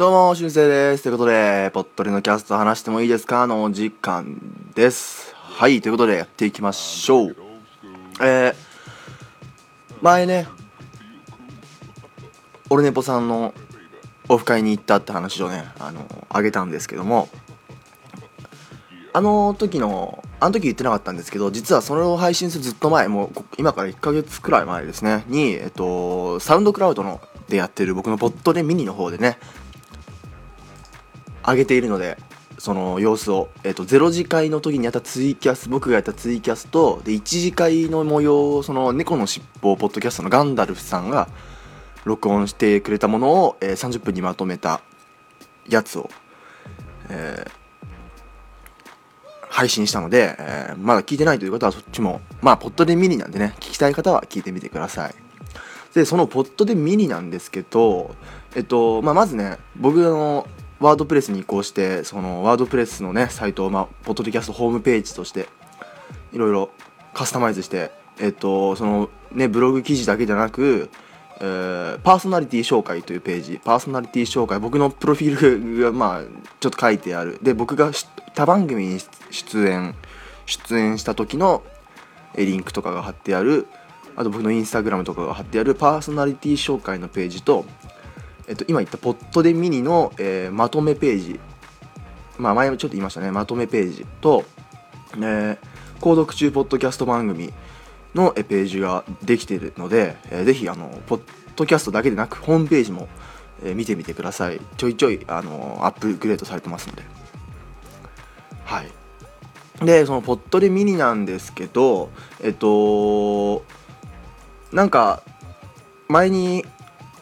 どうも、しゅんせいです。ということで、ぽっとりのキャスト話してもいいですか？のお時間です。はい、ということでやっていきましょう。えー、前ね、オルネポさんのオフ会に行ったって話をね、あの、あげたんですけども、あの時の、あの時言ってなかったんですけど、実はそれを配信するずっと前、もう今から1ヶ月くらい前ですね、に、えっと、サウンドクラウドのでやってる僕のポットでミニの方でね、上げているので、その様子を、えっと、0次会の時にやったツイキャス、僕がやったツイキャスと、で、1次会の模様を、その猫のしっぽポッドキャストのガンダルフさんが録音してくれたものを、えー30分にまとめたやつを、えー配信したので、えーまだ聞いてないという方はそっちも、まあ、ポッドでミニなんでね、聞きたい方は聞いてみてください。で、そのポッドでミニなんですけど、えっと、まあ、まずね、僕のワードプレスに移行して、そのワードプレスのね、サイトを、まあ、ポッドキャストホームページとして、いろいろカスタマイズして、えっと、そのね、ブログ記事だけじゃなく、えーパーソナリティ紹介というページ、パーソナリティ紹介、僕のプロフィールが、まあ、ちょっと書いてある。で、僕が他番組に出演、出演した時のリンクとかが貼ってある、あと僕のインスタグラムとかが貼ってあるパーソナリティ紹介のページと、えっと、今言ったポットでミニの、えーまとめページ、まあ前もちょっと言いましたね、まとめページと、えー購読中ポッドキャスト番組のページができているので、えーぜひあのポッドキャストだけでなくホームページも、えー見てみてください。ちょいちょいあのアップグレードされてますので。はい。でそのポットでミニなんですけどえっとなんか前に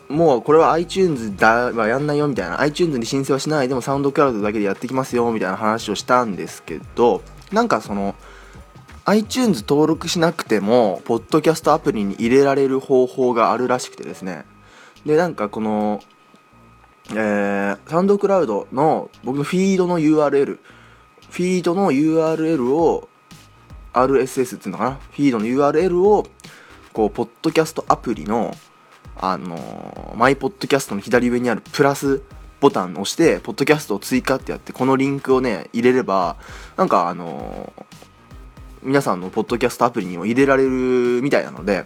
もうこれは iTunes だはやんないよみたいな iTunes に申請はしないでもサウンドクラウドだけでやってきますよみたいな話をしたんですけどなんかその iTunes 登録しなくてもポッドキャストアプリに入れられる方法があるらしくてですね。でなんかこのえー、サウンドクラウドの僕のフィードの URL フィードの URL を RSS っていうのかな？フィードの URL をこうポッドキャストアプリのあのーマイポッドキャストの左上にあるプラスボタンを押してポッドキャストを追加ってやってこのリンクをね入れればなんかあのー皆さんのポッドキャストアプリにも入れられるみたいなので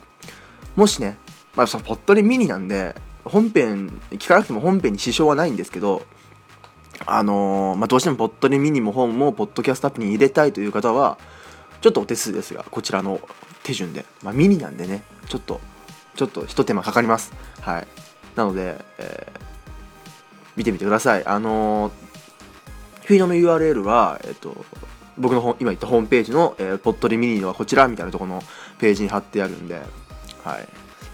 もしねまあそのポッドでミニなんで本編聞かなくても本編に支障はないんですけどあのーまあ、どうしてもポッドでミニも本もポッドキャストアプリに入れたいという方はちょっとお手数ですがこちらの手順で、まあ、ミニなんでねちょっとちょっとひと手間かかります。はい。なので、えー見てみてください。あのーフィードの URL は、えっと僕の今言ったホームページの、えーポッドでミニのはこちらみたいなところのページに貼ってあるんではい。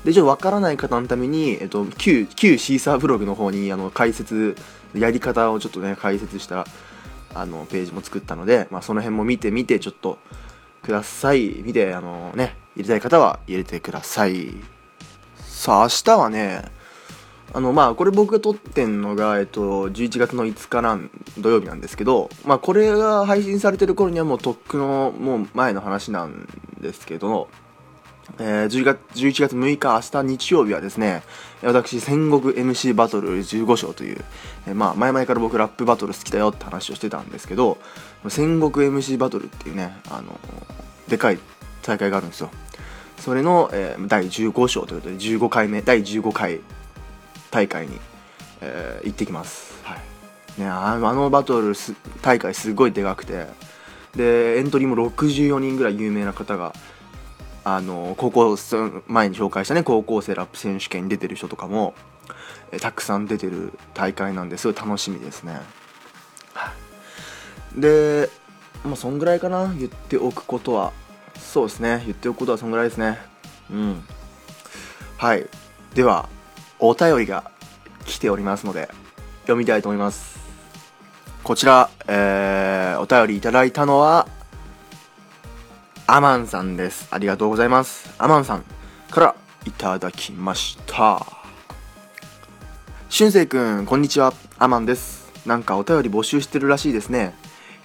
でちょっとわからない方のために、えっと、旧旧シーサーブログの方にあの解説やり方をちょっとね解説したあのページも作ったので、まあ、その辺も見てみてちょっとください。見てあのね入れたい方は入れてください。さあ明日はねあのまあこれ僕が撮ってんのが、えっと、11月の5日なん土曜日なんですけどまあこれが配信されてる頃にはもうとっくのもう前の話なんですけどえー、10月11月6日明日日曜日はですね私戦国 MC バトル15章という、えーまあ前々から僕ラップバトル好きだよって話をしてたんですけど戦国 MC バトルっていうねあのでかい大会があるんですよ。それの、えー第15章ということで15回目第15回大会に、えー行ってきます、はい。ね、あのバトルす大会すごいでかくてでエントリーも64人ぐらい有名な方があの高校生前に紹介したね高校生ラップ選手権に出てる人とかも、えーたくさん出てる大会なんですごい楽しみですね、はい。でまあそんぐらいかな言っておくことはそうですね。言っておくことはそんぐらいですね。うん。はい。ではお便りが来ておりますので読みたいと思います。こちら、えーお便りいただいたのはアマンさんです。ありがとうございます。アマンさんからいただきました。しゅんせいくんこんにちは。アマンです。なんかお便り募集してるらしいですね。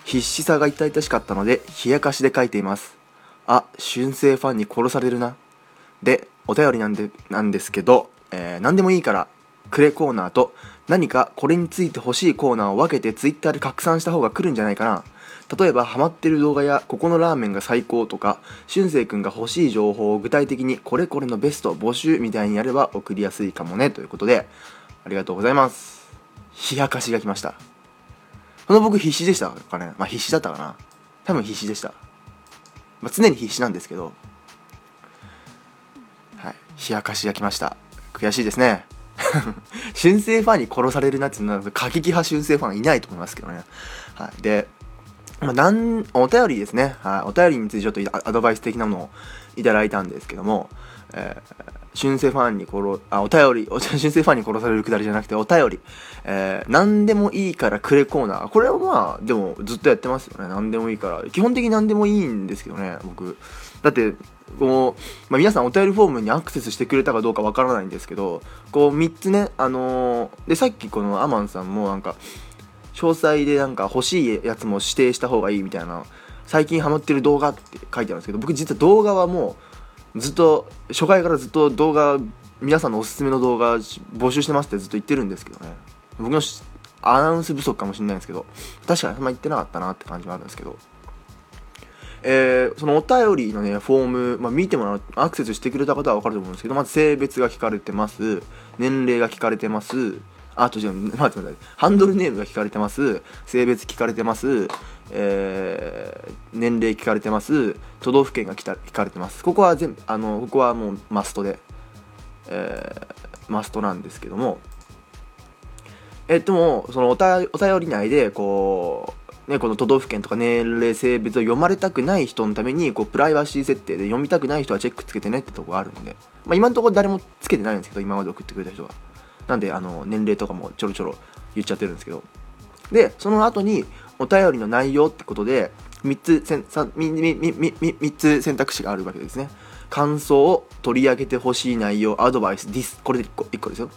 必死さが痛々しかったので冷やかしで書いています。あ春生ファンに殺されるな。でお便りなんでなんですけど、えー何でもいいからくれコーナーと何かこれについて欲しいコーナーを分けて Twitter で拡散した方が来るんじゃないかな。例えばハマってる動画やここのラーメンが最高とか俊く君が欲しい情報を具体的にこれこれのベスト募集みたいにやれば送りやすいかもねということでありがとうございます。冷やかしが来ました。この僕必死でしたかね。まあ必死だったかな。多分必死でした、まあ、常に必死なんですけど。はい。冷やかし焼きました。悔しいですね。春生ファンに殺されるなっていうのは過激派春生ファンいないと思いますけどね。はい。でま、なんお便りですね、はい、お便りについてちょっとアドバイス的なものをいただいたんですけども、えー、春生ファンに殺あお便りお 春生ファンに殺されるくだりじゃなくてお便り、えー、何でもいいからくれコーナー。これはまあでもずっとやってますよね。何でもいいから。基本的に何でもいいんですけどね僕。だってこう、まあ、皆さんお便りフォームにアクセスしてくれたかどうかわからないんですけどこう3つねあのー、でさっきこのアマンさんもなんか詳細でなんか欲しいやつも指定した方がいいみたいな最近ハマってる動画って書いてあるんですけど僕実は動画はもうずっと初回からずっと動画皆さんのおすすめの動画募集してますってずっと言ってるんですけどね。僕のアナウンス不足かもしれないんですけど確かにあんま言ってなかったなって感じもあるんですけど。えー、そのお便りのねフォーム、まあ、見てもらうアクセスしてくれた方は分かると思うんですけどまず性別が聞かれてます。年齢が聞かれてます。あとじゃあ、待ってください。ハンドルネームが聞かれてます。性別聞かれてます。えー、年齢聞かれてます。都道府県が聞かれてます。ここは全、あの、ここはもうマストで、えー、マストなんですけども、えっとも、そのおたお便り内で、こう、ね、この都道府県とか年齢、性別を読まれたくない人のために、こう、プライバシー設定で読みたくない人はチェックつけてねってとこがあるんで、まあ今のところ誰もつけてないんですけど、今まで送ってくれた人は。なんであの年齢とかもちょろちょろ言っちゃってるんですけど。でその後にお便りの内容ってことで3つせん 3, 3, つ選択肢があるわけですね。感想を取り上げてほしい内容アドバイスディスこれで1個 ,1 個ですよ。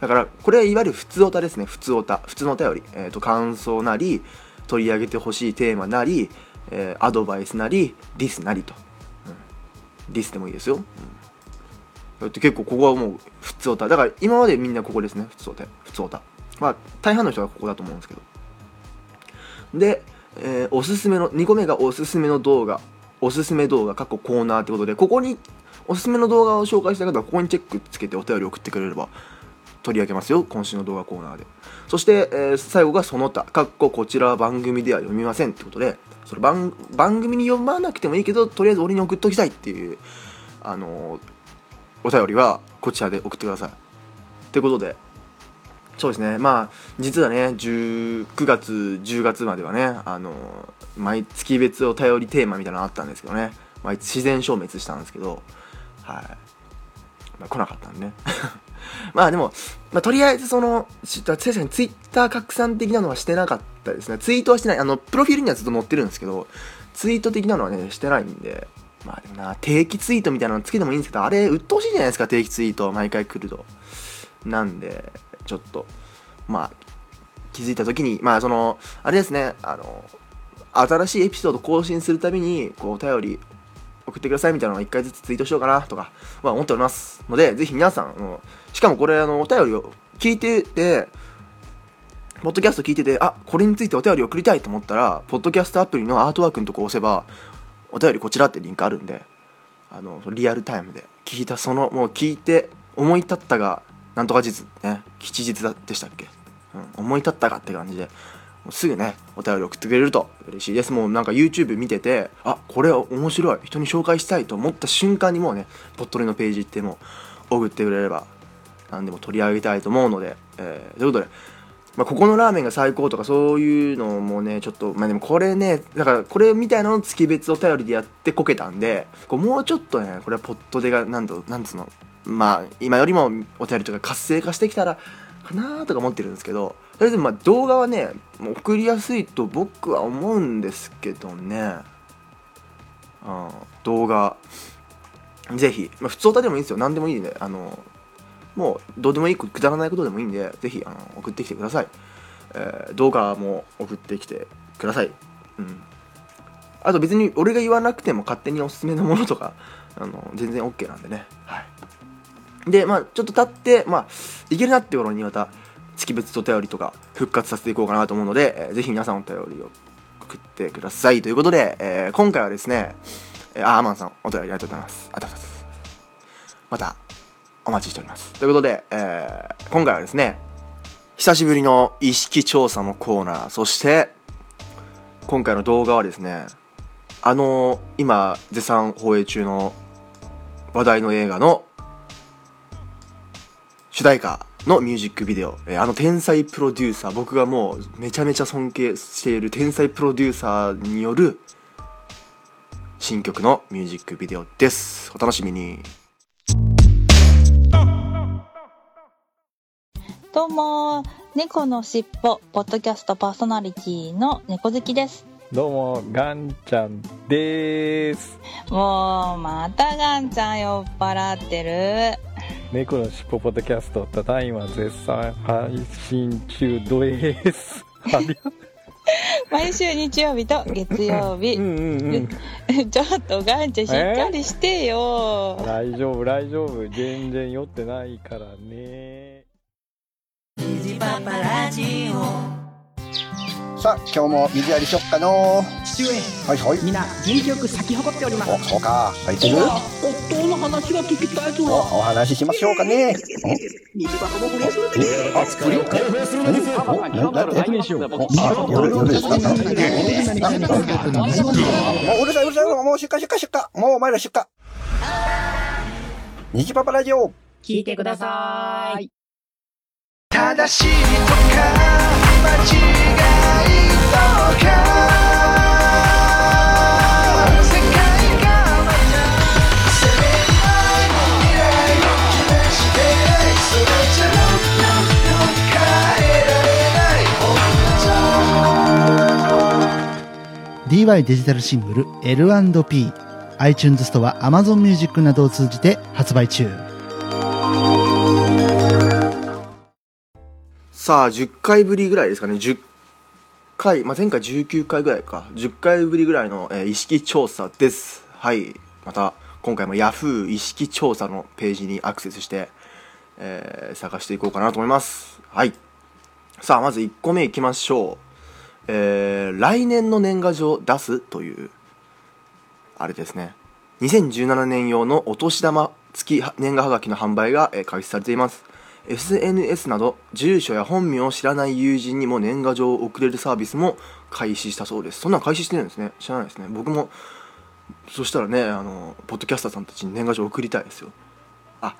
だからこれはいわゆる普通オタですね。普通オタ普通のお便り、えーと、感想なり取り上げてほしいテーマなり、えー、アドバイスなりディスなりと、うん、ディスでもいいですよ、うん。だって結構ここはもう普通オタ。だから今までみんなここですね。普通オタ。普通オタ。まあ大半の人がここだと思うんですけど。で、えー、おすすめの2個目がおすすめの動画。おすすめ動画過去コーナーってことでここにおすすめの動画を紹介した方はここにチェックつけてお便り送ってくれれば取り上げますよ。今週の動画コーナーで。そして、えー、最後がその他。かっここちらは番組では読みませんってことでそれ番番組に読まなくてもいいけどとりあえず俺に送っときたいっていうあのーお便りはこちらで送ってください。ということで、そうですね、まあ、実はね、9月、10月まではね、あの、毎月別お便りテーマみたいなのあったんですけどね、まあ、自然消滅したんですけど、はい。まあ、来なかったんでね。まあでも、まあ、とりあえずその、確かにツイッター拡散的なのはしてなかったですね。ツイートはしてない。あの、プロフィールにはずっと載ってるんですけど、ツイート的なのはね、してないんで、まあでもな、定期ツイートみたいなのつけてもいいんですけど、あれ、鬱陶しいじゃないですか、定期ツイート、毎回来ると。なんで、ちょっと、まあ、気づいた時に、まあ、その、あれですね、あの、新しいエピソード更新するたびに、こう、お便り送ってくださいみたいなのを1回ずつツイートしようかなとか、まあ、思っておりますので、ぜひ皆さん、しかもこれ、あの、お便りを聞いてて、ポッドキャスト聞いてて、あ、これについてお便り送りたいと思ったら、ポッドキャストアプリのアートワークのとこ押せば、お便りこちらってリンクあるんであのリアルタイムで聞いたそのもう聞いて思い立ったがなんとか実ね吉日でしたっけ、うん、思い立ったがって感じでもうすぐねお便り送ってくれると嬉しいです。もうなんか YouTube 見ててあこれ面白い人に紹介したいと思った瞬間にもうねポットレのページ行ってもう送ってくれれば何でも取り上げたいと思うので、えー、ということでまあ、ここのラーメンが最高とかそういうのもねちょっとまあでもこれねだからこれみたいなの月別お便りでやってこけたんでこうもうちょっとねこれはポットでがなんとなんつうのまあ今よりもお便りとか活性化してきたらかなとか思ってるんですけどとりあえずまあ動画はね送りやすいと僕は思うんですけどね。うん動画。ぜひ、まあ、普通歌でもいいんですよ。何でもいいんであのもうどうでもいいくだらないことでもいいんでぜひあの送ってきてください、えー、動画も送ってきてください。うん。あと別に俺が言わなくても勝手におすすめのものとか あの全然 OK なんでね。はい。でまあちょっと経ってまあいけるなって頃にまた月別お便りとか復活させていこうかなと思うので、えーぜひ皆さんお便りを送ってください。ということで、えー今回はですね、えーあアマンさんお便りありがとうございます。ありがとうございます。また。お待ちしております。ということで、えー今回はですね久しぶりの意識調査のコーナーそして今回の動画はですねあの今絶賛放映中の話題の映画の主題歌のミュージックビデオ、えーあの天才プロデューサー僕がもうめちゃめちゃ尊敬している天才プロデューサーによる新曲のミュージックビデオです。お楽しみに。どうも猫のしっぽポッドキャストパーソナリティの猫好きですどうも、ガンちゃんです。もうまたガンちゃん酔っ払ってる猫のしっぽポッドキャスト、ただいま絶賛配信中です。毎週日曜日と月曜日うんうんうん。ちょっとガンちゃんしっかりしてよ、大丈夫、大丈夫。全然酔ってないからね。さあ今日も水やりしよっかの。父上はいはい。みんな元気よく咲き誇っております。おそうか。入ってる？夫の話が聞きたいぞ。おお話ししましょうかね。水箱も不倫するおあ不良何おななんでおあ夜夜ですか？もううるさいうるさいもう出荷出荷出荷もうお前ら出荷虹パパラジオ聞いてください正しいとか間違いとか世界がまた責めない未来を期待してないそれじゃ DY デジタルシングル L&P iTunes ストア Amazon Music などを通じて発売中。さあ10回ぶりぐらいですかね。10回、まあ、前回19回ぐらいか。10回ぶりぐらいの、えー意識調査です。はい。また今回も Yahoo! 意識調査のページにアクセスして、えー探していこうかなと思います。はい。さあまず1個目いきましょう。えー来年の年賀状出すというあれですね。2017年用のお年玉付き年賀はがきの販売が、えー開始されています。SNS など住所や本名を知らない友人にも年賀状を送れるサービスも開始したそうです。そんなの開始してるんですね。知らないですね。僕もそしたらねあのポッドキャスターさんたちに年賀状送りたいですよ。あ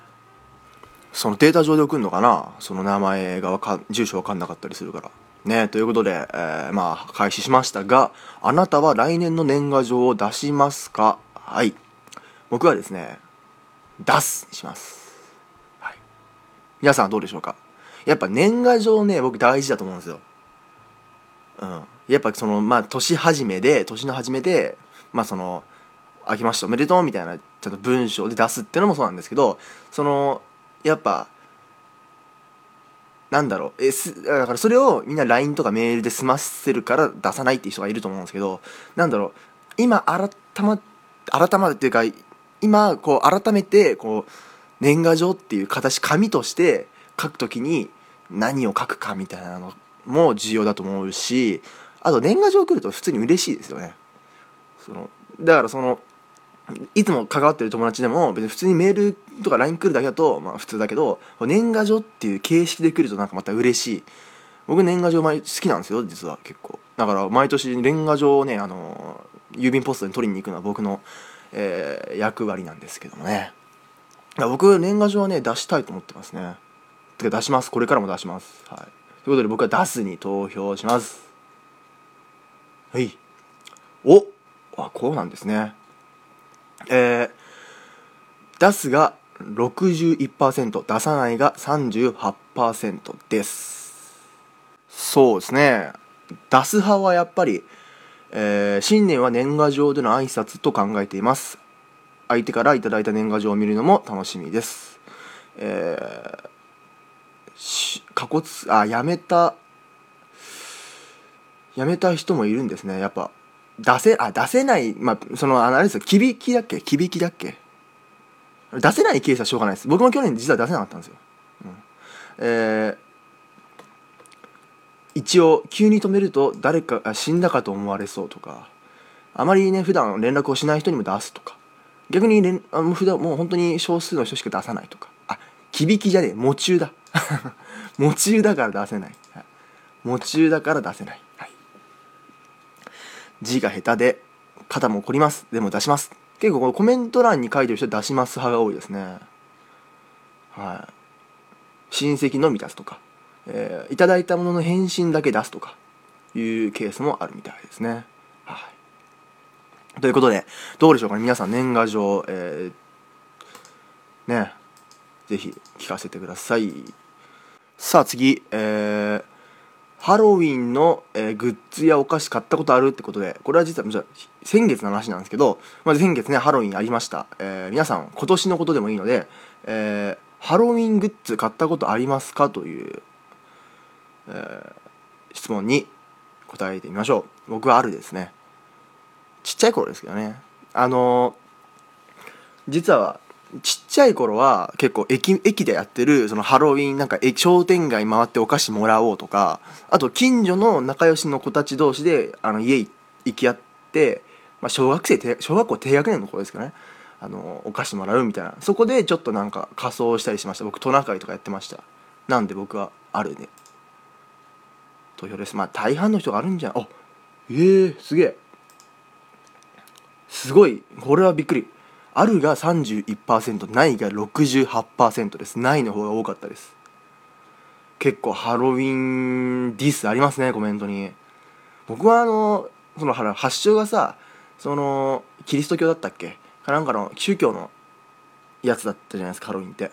そのデータ上で送るのかな？その名前がか住所わかんなかったりするから。ねということで、えーまあ開始しましたがあなたは来年の年賀状を出しますか？はい。僕はですね出すにします。皆さんはどうでしょうか？やっぱ年賀状ね僕大事だと思うんですよ。うん。やっぱそのまあ年始めで年の初めでまあその「明けましておめでとう」みたいなちょっと文章で出すっていうのもそうなんですけどそのやっぱなんだろうえすだからそれをみんな LINE とかメールで済ませるから出さないっていう人がいると思うんですけどなんだろう今改ま改まるっていうか今こう改めてこう年賀状っていう形紙として書くときに何を書くかみたいなのも重要だと思うしあと年賀状来ると普通に嬉しいですよね。そのだからそのいつも関わってる友達でも別に普通にメールとか LINE 来るだけだとまあ普通だけど年賀状っていう形式で来るとなんかまた嬉しい。僕年賀状毎好きなんですよ実は。結構。だから毎年年賀状をねあの郵便ポストに取りに行くのは僕の、えー役割なんですけどもね。僕年賀状はね出したいと思ってますね。てか出します。これからも出します。はい。ということで僕は出すに投票します。はい。おあこうなんですね。えー、出すが61%出さないが38%です。そうですね。出す派はやっぱり、えー新年は年賀状での挨拶と考えています。相手からいただいた年賀状を見るのも楽しみです。えーし過去つあやめたやめた人もいるんですね。やっぱ出せあ出せないまあそのあれですよ。きびきだっけ？きびきだっけ？出せないケースはしょうがないです。僕も去年実は出せなかったんですよ、うん。えー一応急に止めると誰かが死んだかと思われそうとかあまりね普段連絡をしない人にも出すとか。逆に連あもう普段もう本当に少数の人しか出さないとか。あきびきじゃねえ。夢中だ。夢中だから出せない、はい、夢中だから出せない、はい、字が下手で肩も凝ります。でも出します。結構このコメント欄に書いてる人は出します派が多いですね。はい。親戚のみ出すとか、えーいただいたものの返信だけ出すとか。いうケースもあるみたいですね。ということでどうでしょうかね？皆さん年賀状、えーねぜひ聞かせてください。さあ次えーハロウィンの、えーグッズやお菓子買ったことあるってことでこれは実はじゃ先月の話なんですけど、まず先月ねハロウィンありました、えー皆さん今年のことでもいいので、えーハロウィングッズ買ったことありますかという、えー質問に答えてみましょう。僕はあるですね。ちっちゃい頃ですけどね。あの実はちっちゃい頃は結構駅駅でやってるそのハロウィンなんか商店街回ってお菓子もらおうとかあと近所の仲良しの子たち同士であの家行き合って、まあ、小学生小学校低学年の頃ですかね。あのお菓子もらうみたいな。そこでちょっとなんか仮装したりしました。僕トナカイとかやってました。なんで僕はあるね。投票です。まあ大半の人があるんじゃん。あえー、すげえ。すごい。これはびっくり。あるが31%ないが68%です。ないの方が多かったです。結構ハロウィンディスありますねコメントに。僕はあのその発祥がさそのキリスト教だったっけ？かなんかの宗教のやつだったじゃないですかハロウィンって。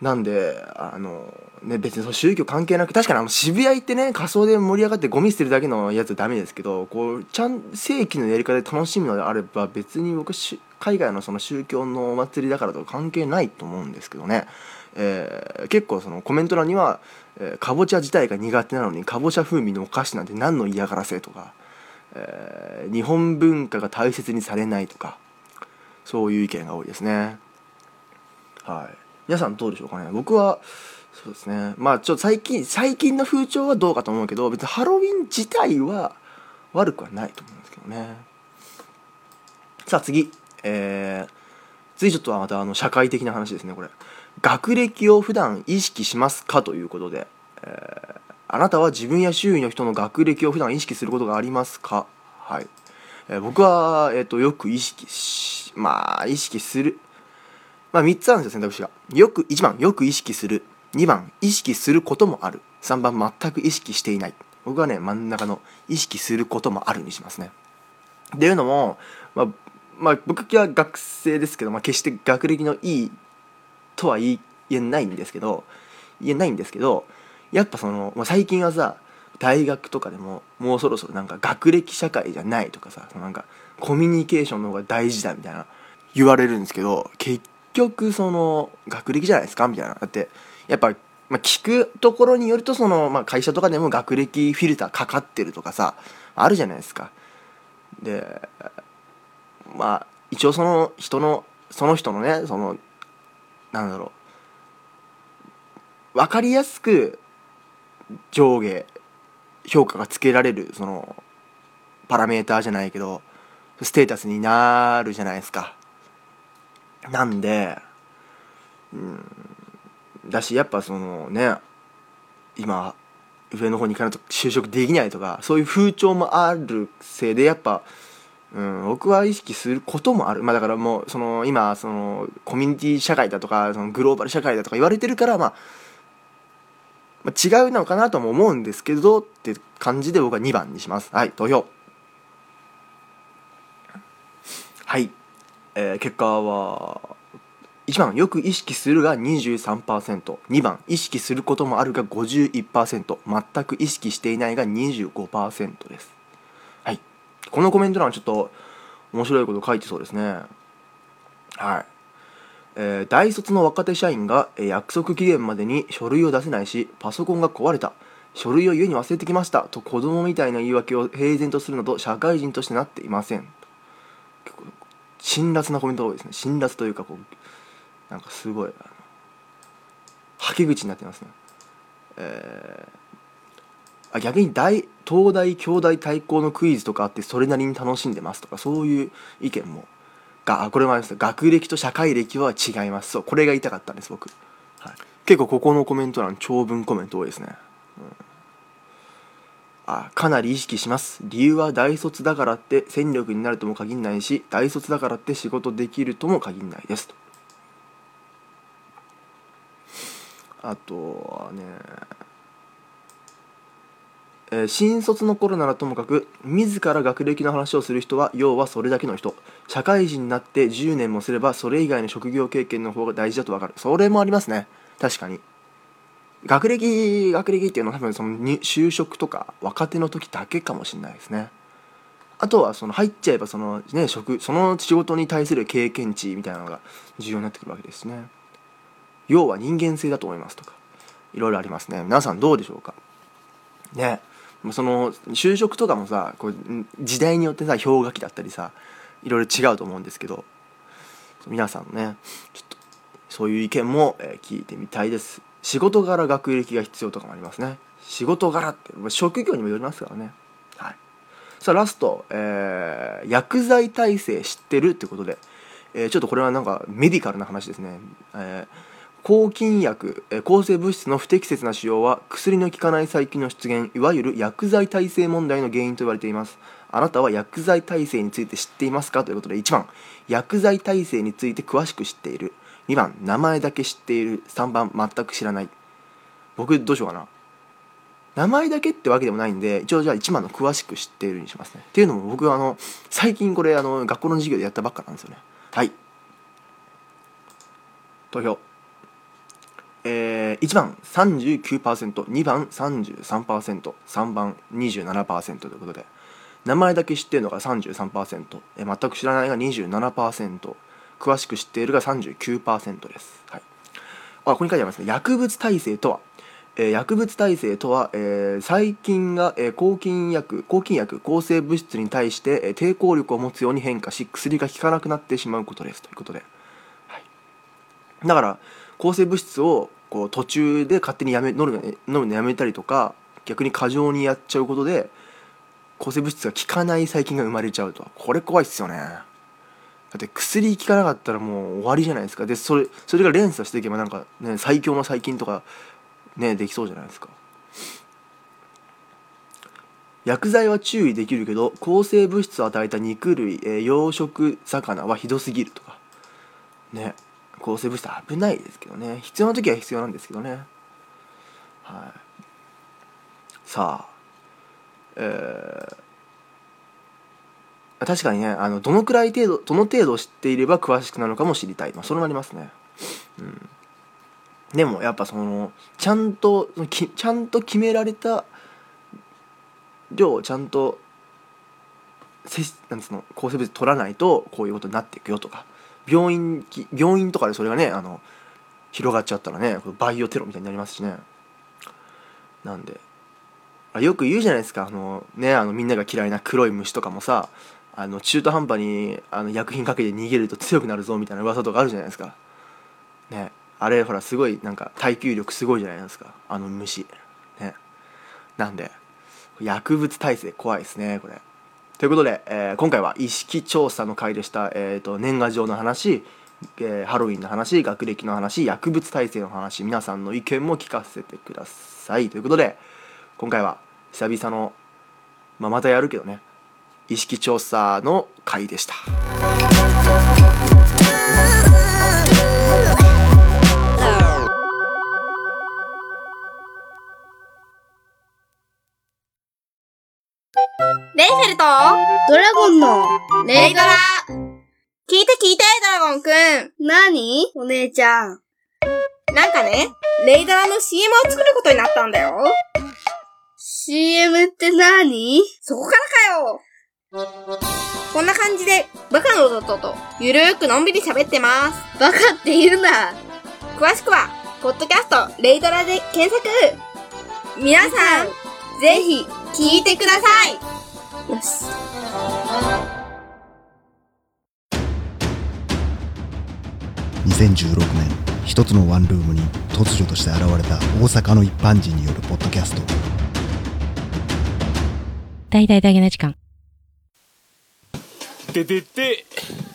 なんであのね別にその宗教関係なく確かにあの渋谷行ってね仮装で盛り上がってゴミ捨てるだけのやつはダメですけどこうちゃん正規のやり方で楽しむのであれば別に僕海外のその宗教のお祭りだからとか関係ないと思うんですけどね、えー結構そのコメント欄には、えーかぼちゃ自体が苦手なのにかぼちゃ風味のお菓子なんて何の嫌がらせとか、えー日本文化が大切にされないとかそういう意見が多いですね。はい。皆さんどうでしょうかね。僕はそうですね。まあちょっと最近最近の風潮はどうかと思うけど別にハロウィン自体は悪くはないと思うんですけどね。さあ次。えー、次ちょっとまたあの社会的な話ですねこれ。学歴を普段意識しますかということで、えーあなたは自分や周囲の人の学歴を普段意識することがありますか？はい、えー僕は、えー、とよく意識しまあ意識する。まあ3つあるんですよ選択肢が。よく1番。よく意識する。2番。意識することもある。3番。全く意識していない。僕はね真ん中の意識することもあるにしますね。っていうのも、まあ、まあ僕は学生ですけど、まあ、決して学歴のいいとは言えないんですけど言えないんですけどやっぱその、まあ、最近はさ大学とかでももうそろそろなんか学歴社会じゃないとかさなんかコミュニケーションの方が大事だみたいな言われるんですけど結局その学歴じゃないですか？みたいな。だってやっぱ、まあ、聞くところによるとその、まあ、会社とかでも学歴フィルターかかってるとかさあるじゃないですか。でまあ一応その人のその人のねそのなんだろう。分かりやすく上下評価がつけられるそのパラメーターじゃないけどステータスになるじゃないですか。なんでうん。だしやっぱそのね今上の方に行かないと就職できないとかそういう風潮もあるせいでやっぱうん、僕は意識することもある、まあ、だからもうその今そのコミュニティ社会だとかそのグローバル社会だとか言われてるから、まあ、まあ違うのかなとも思うんですけどって感じで僕は2番にします。はい投票。はい、えー結果は1番よく意識するが 23%2 番意識することもあるが51%全く意識していないが25%です。はい。このコメント欄ちょっと面白いこと書いてそうですね。はい。えー大卒の若手社員が、え約束期限までに書類を出せないしパソコンが壊れた。書類を家に忘れてきました。と子供みたいな言い訳を平然とするなど社会人としてなっていません。辛辣なコメントが多いですね。辛辣というかこうなんかすごいはけ口になってますね。えーあ逆に大東大兄弟対抗のクイズとかあってそれなりに楽しんでますとかそういう意見もがこれもあります。学歴と社会歴は違います。そうこれが言いたかったんです僕、はい、結構ここのコメント欄長文コメント多いですね、あかなり意識します。理由は大卒だからって戦力になるとも限らないし大卒だからって仕事できるとも限らないです。とあとはねえー新卒の頃ならともかく自ら学歴の話をする人は要はそれだけの人。社会人になって10年もすればそれ以外の職業経験の方が大事だと分かる。それもありますね。確かに。学歴学歴っていうのは多分その就職とか若手の時だけかもしれないですね。あとはその入っちゃえばそのね職その仕事に対する経験値みたいなのが重要になってくるわけですね。要は人間性だと思いますとかいろいろありますね。皆さんどうでしょうか？ね。その就職とかもさこう時代によってさ氷河期だったりさいろいろ違うと思うんですけど皆さんのねちょっとそういう意見も、聞いてみたいです。仕事柄学歴が必要とかもありますね。仕事柄って職業にもよりますからね。はい。さあラスト、えー薬剤耐性知ってるってことで、えーちょっとこれはなんかメディカルな話ですね、えー抗菌薬、抗生物質の不適切な使用は薬の効かない細菌の出現いわゆる薬剤耐性問題の原因と言われています。あなたは薬剤耐性について知っていますか？ということで1番。薬剤耐性について詳しく知っている。2番名前だけ知っている3番全く知らない。僕どうしようかな。名前だけってわけでもないんで一応じゃあ1番の詳しく知っているにしますね。っていうのも僕はあの最近これあの学校の授業でやったばっかなんですよね。はい。投票。えー、1番 39%2 番 33%3 番27%ということで。名前だけ知ってるのが33%えー全く知らないが27%詳しく知っているが39%です、はい、あここに書いてありますね。薬物耐性とは、えー薬物耐性とは、えー細菌が、えー抗菌薬抗菌薬抗生物質に対して、え抵抗力を持つように変化し薬が効かなくなってしまうことです。ということで、はい、だから抗生物質をこう途中で勝手にやめ飲む飲むのやめたりとか逆に過剰にやっちゃうことで抗生物質が効かない細菌が生まれちゃうと。これ怖いっすよね。だって薬効かなかったらもう終わりじゃないですか。でそれそれが連鎖していけばなんかね最強の細菌とかねできそうじゃないですか。薬剤は注意できるけど抗生物質を与えた肉類、えー養殖魚はひどすぎるとか。ね抗生物質危ないですけどね。必要な時は必要なんですけどね。はい。さあえー確かにねあのどのくらい程度どの程度知っていれば詳しくなのかも知りたい、まあ、それもありますね。うん。でもやっぱそのちゃんとちゃんと決められた量をちゃんとせなんつうの抗生物質取らないとこういうことになっていくよとか。病院病院とかでそれがねあの広がっちゃったらねバイオテロみたいになりますしね。なんで。あよく言うじゃないですか。あのねあのみんなが嫌いな黒い虫とかもさあの中途半端にあの薬品かけて逃げると強くなるぞみたいな噂とかあるじゃないですか。ね。あれほらすごいなんか耐久力すごいじゃないですか。あの虫。ね。なんで薬物耐性怖いですねこれ。ということで、えー今回は意識調査の回でした、えー、と年賀状の話、えーハロウィンの話学歴の話薬物耐性の話皆さんの意見も聞かせてください。ということで今回は久々の、まあ、またやるけどね。意識調査の回でした。レイフェルト？ドラゴンのレイドラ。聞いて聞いて、ドラゴンくん。何？お姉ちゃん。なんかね、レイドラの CM を作ることになったんだよ。CM って何？そこからかよこんな感じで、バカの弟と、ゆるーくのんびり喋ってます。バカって言うな。詳しくは、ポッドキャスト、レイドラで検索皆さん、ぜひ、聞いてくださいよし。2016年一つのワンルームに突如として現れた大阪の一般人によるポッドキャスト大々だけな時間ててて、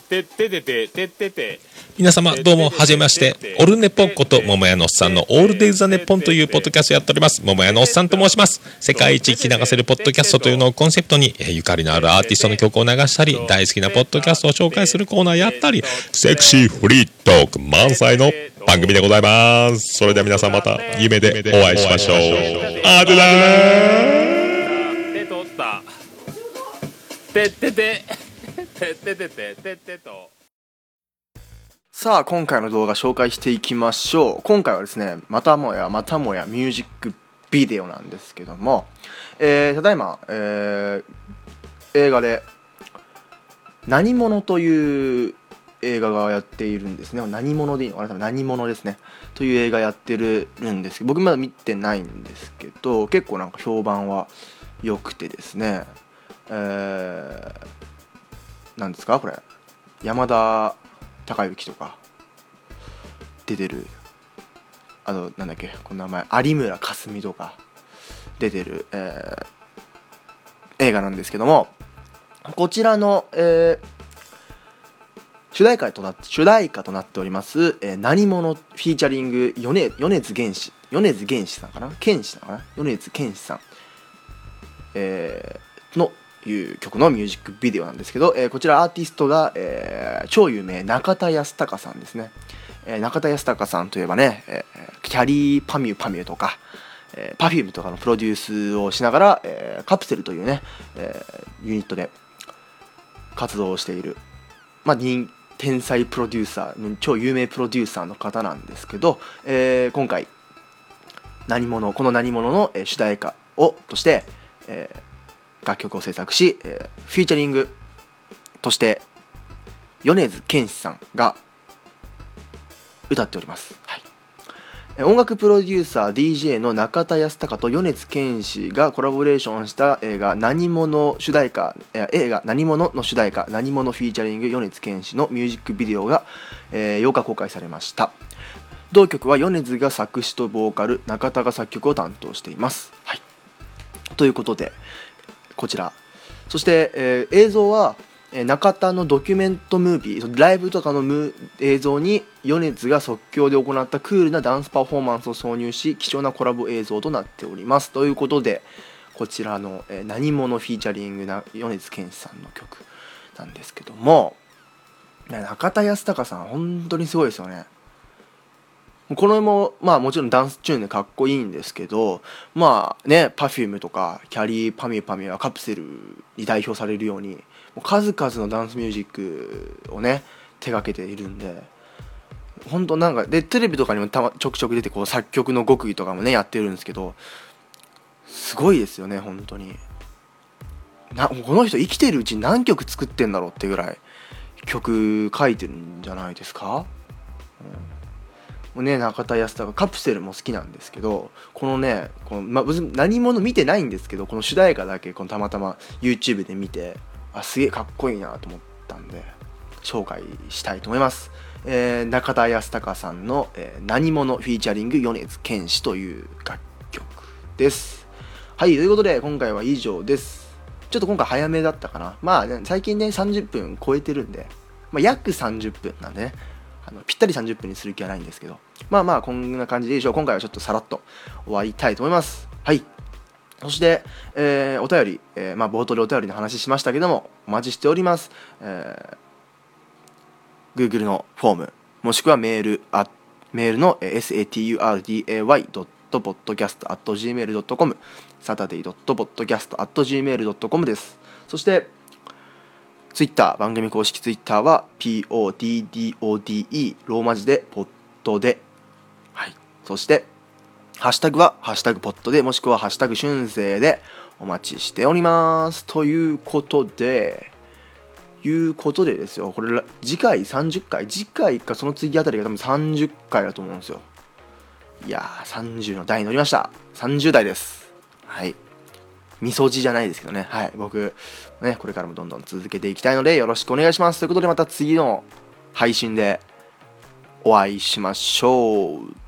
てててて、ててて。皆様どうもはじめまして、オルネポンこと桃屋のおっさんのオールデイズ・ザ・ネポンというポッドキャストやっております。桃屋のおっさんと申します。世界一聞き流せるポッドキャストというのをコンセプトに、ゆかりのあるアーティストの曲を流したり、大好きなポッドキャストを紹介するコーナーやったり、セクシーフリートーク満載の番組でございます。それでは皆さんまた夢でお会いしましょう。アデラーてとった。てってて。ててててててと。さあ今回の動画紹介していきましょう。今回はですねまたもやまたもやミュージックビデオなんですけども、えーただいま、えー映画で「何者」という映画がやっているんですね。何者でいいのかな？何者ですね。という映画やってるんですけど僕まだ見てないんですけど結構なんか評判は良くてですね。えー、なんですか？これ。山田孝之とか。出てる。あのなんだっけ？この名前。有村架純とか。出てる、えー映画なんですけども。こちらの、えー主題歌となって主題歌となっております「えー何者」フィーチャリング米米津玄師。米津玄師さんかな？玄師なのかな？米津玄師さん、えーのいう曲のミュージックビデオなんですけど、えーこちらアーティストが、えー超有名中田康隆さんですね、えー中田康隆さんといえばね、えきゃりーぱみゅぱみゅとか、えー、 Perfume とかのプロデュースをしながら、え CAPSULE というね、えユニットで活動をしている、まあ、人天才プロデューサー超有名プロデューサーの方なんですけど、え今回何者この何者の、え主題歌をとして、えー楽曲を制作し、えーフィーチャリングとして米津玄師さんが歌っております、はい。えー音楽プロデューサー DJ の中田康隆と米津玄師がコラボレーションした映画「何者」主題歌、えー映画「何者」の主題歌「何者」フィーチャリング米津玄師のミュージックビデオが、えー8日公開されました。同曲は米津が作詞とボーカル中田が作曲を担当しています、はい、ということでこちら。そして、えー映像はえ中田のドキュメントムービーライブとかのム映像に米津が即興で行ったクールなダンスパフォーマンスを挿入し貴重なコラボ映像となっております。ということでこちらの、えー何者フィーチャリングな米津玄師さんの曲なんですけども。中田康隆さん本当にすごいですよね。これもまあもちろんダンスチューンでかっこいいんですけどまあね Perfume とかキャリーパミュパミュはカプセルに代表されるように数々のダンスミュージックをね手がけているんで本当なんかでテレビとかにもたまちょくちょく出てこう作曲の極意とかもねやってるんですけどすごいですよね本当に。なこの人生きてるうちに何曲作ってんだろうってぐらい曲書いてるんじゃないですか、うんね中田康隆カプセルも好きなんですけどこのねこの、まあ、何者見てないんですけどこの主題歌だけこのたまたま YouTube で見てあすげえかっこいいなと思ったんで紹介したいと思います、えー中田康隆さんの、えー何者フィーチャリング米津玄師という楽曲です。はいということで今回は以上です。ちょっと今回早めだったかな。まあ、ね、最近ね30分超えてるんで、まあ、約30分なんでね。あのぴったり30分にする気はないんですけど。まあまあこんな感じでいいでしょう。今回はちょっとさらっと終わりたいと思います。はい。そして、えーお便り、えーまあ、冒頭でお便りの話しましたけどもお待ちしております、えー Google のフォームもしくはメールあメールの saturday.podcast.gmail.com saturday.podcast.gmail.com です。そしてツイッター番組公式ツイッターは PODDODE ローマ字でポッドで。はい。そしてハッシュタグはハッシュタグポッドでもしくはハッシュタグ春生でお待ちしております。ということでいうことでですよ。これら次回30回次回かその次あたりが多分30回だと思うんですよ。いやー30の台に乗りました。30代です。はい。みそじじゃないですけどね。はい。僕ねこれからもどんどん続けていきたいのでよろしくお願いします。ということでまた次の配信でお会いしましょう。